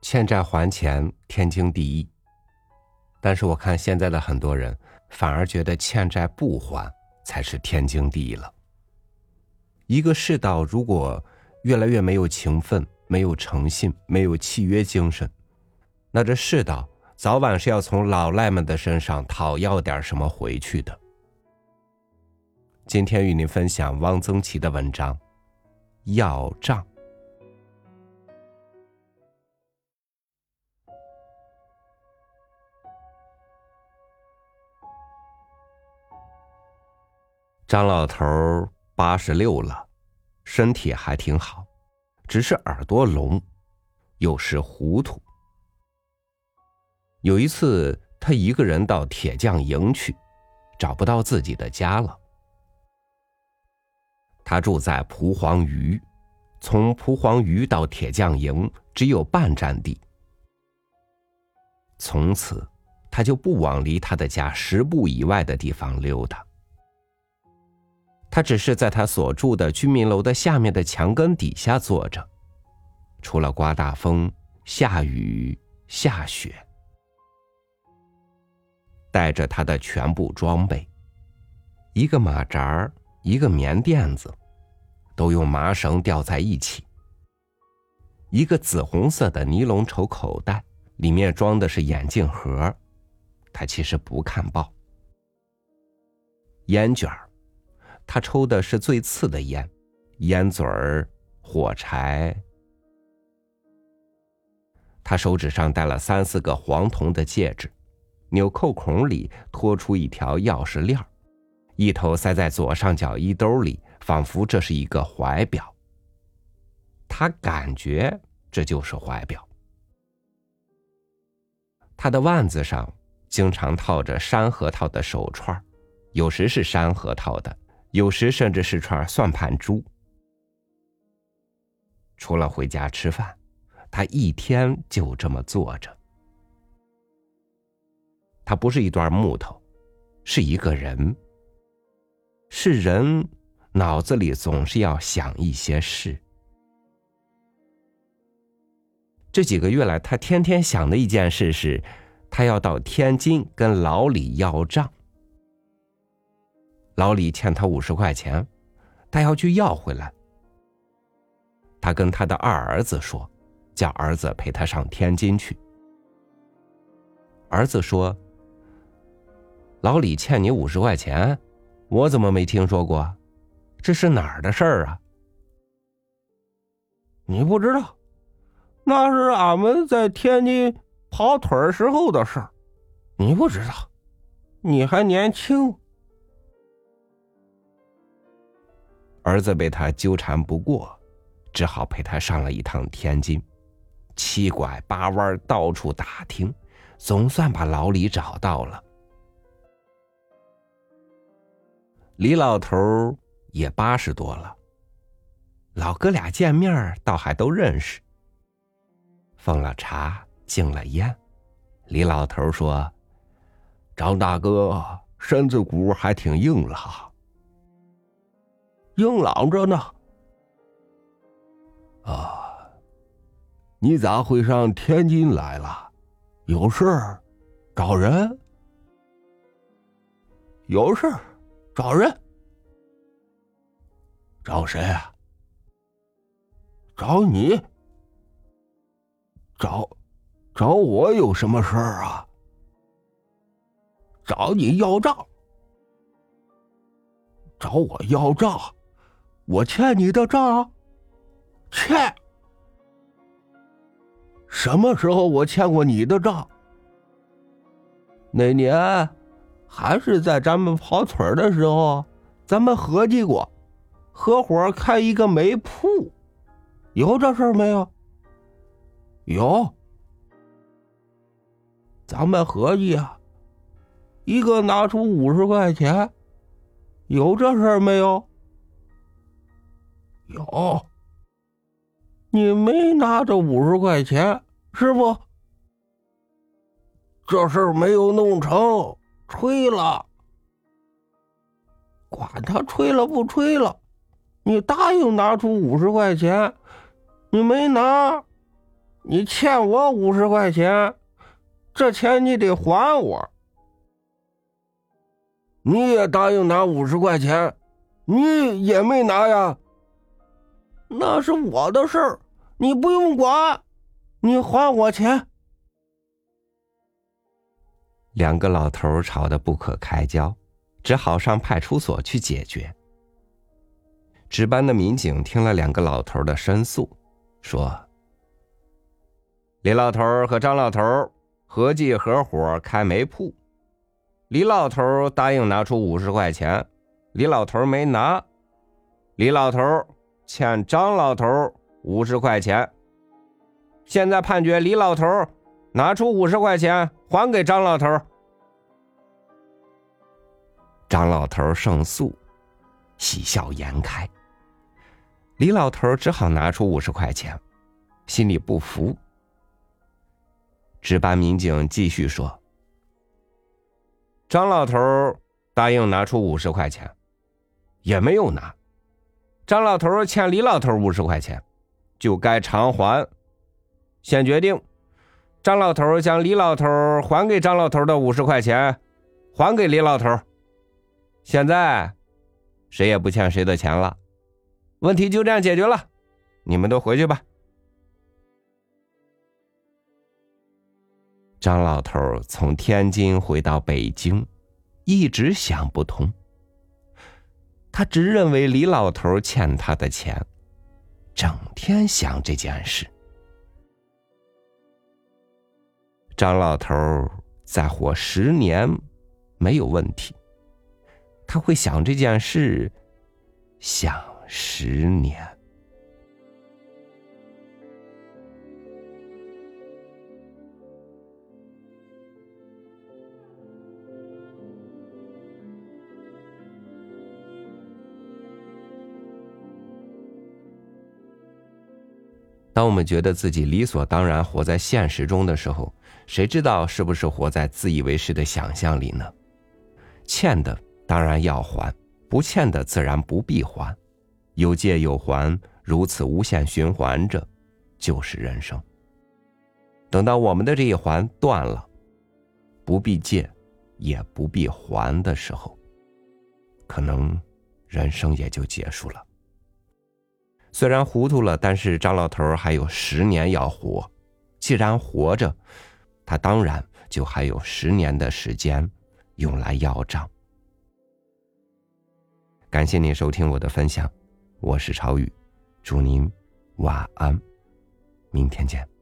欠债还钱天经地义。但是我看现在的很多人，反而觉得欠债不还才是天经地义了。一个世道如果越来越没有情分、没有诚信、没有契约精神，那这世道早晚是要从老赖们的身上讨要点什么回去的。今天与您分享汪曾祺的文章《要账》。张老头八十六了，身体还挺好，只是耳朵聋，有时糊涂。有一次，他一个人到铁匠营去，找不到自己的家了。他住在蒲黄榆，从蒲黄榆到铁匠营只有半站地。从此，他就不往离他的家十步以外的地方溜达。他只是在他所住的居民楼的下面的墙根底下坐着，除了刮大风、下雨、下雪，带着他的全部装备：一个马扎儿，一个棉垫子，都用麻绳吊在一起；一个紫红色的尼龙绸口袋，里面装的是眼镜盒，他其实不看报；烟卷儿。他抽的是最次的烟，烟嘴儿、火柴。他手指上戴了三四个黄铜的戒指，纽扣孔里拖出一条钥匙链一头塞在左上角衣兜里，仿佛这是一个怀表。他感觉这就是怀表。他的腕子上经常套着山核桃的手串有时是山核桃的。有时甚至是串算盘珠。除了回家吃饭，他一天就这么坐着。他不是一段木头，是一个人。是人，脑子里总是要想一些事。这几个月来，他天天想的一件事是，他要到天津跟老李要账。老李欠他五十块钱，他要去要回来。他跟他的二儿子说，叫儿子陪他上天津去。儿子说：“老李欠你五十块钱，我怎么没听说过？这是哪儿的事儿啊？”你不知道，那是俺们在天津跑腿时候的事儿。你不知道，你还年轻。儿子被他纠缠不过，只好陪他上了一趟天津，七拐八弯到处打听，总算把老李找到了。李老头也八十多了，老哥俩见面倒还都认识。奉了茶，敬了烟，李老头说：“张大哥身子骨还挺硬朗。”硬朗着呢。啊，你咋会上天津来了？有事儿？找人？有事儿？找人？找谁啊？找你？找找我有什么事儿啊？找你要账？找我要账？我欠你的账，欠。什么时候我欠过你的账？那年，还是在咱们跑腿的时候，咱们合计过，合伙开一个煤铺，有这事儿没有？有。咱们合计啊，一个拿出五十块钱，有这事儿没有？有，你没拿着五十块钱，是不？这事儿没有弄成，吹了。管他吹了不吹了，你答应拿出五十块钱，你没拿，你欠我五十块钱，这钱你得还我。你也答应拿五十块钱，你也没拿呀？那是我的事儿，你不用管。你还我钱。两个老头吵得不可开交，只好上派出所去解决。值班的民警听了两个老头的申诉，说：“李老头和张老头合计合伙开煤铺。”李老头答应拿出五十块钱，李老头没拿，李老头欠张老头五十块钱。现在判决李老头拿出五十块钱还给张老头。张老头胜诉，喜笑颜开。李老头只好拿出五十块钱，心里不服。值班民警继续说。张老头答应拿出五十块钱，也没有拿。张老头欠李老头五十块钱，就该偿还。现决定，张老头将李老头还给张老头的五十块钱，还给李老头。现在，谁也不欠谁的钱了，问题就这样解决了。你们都回去吧。张老头从天津回到北京，一直想不通。他只认为李老头欠他的钱，整天想这件事。张老头再活十年没有问题，他会想这件事，想十年。当我们觉得自己理所当然活在现实中的时候，谁知道是不是活在自以为是的想象里呢？欠的当然要还，不欠的自然不必还，有借有还，如此无限循环着，就是人生。等到我们的这一环断了，不必借，也不必还的时候，可能人生也就结束了。虽然糊涂了，但是张老头还有十年要活。既然活着，他当然就还有十年的时间用来要账。感谢您收听我的分享，我是朝雨，祝您晚安，明天见。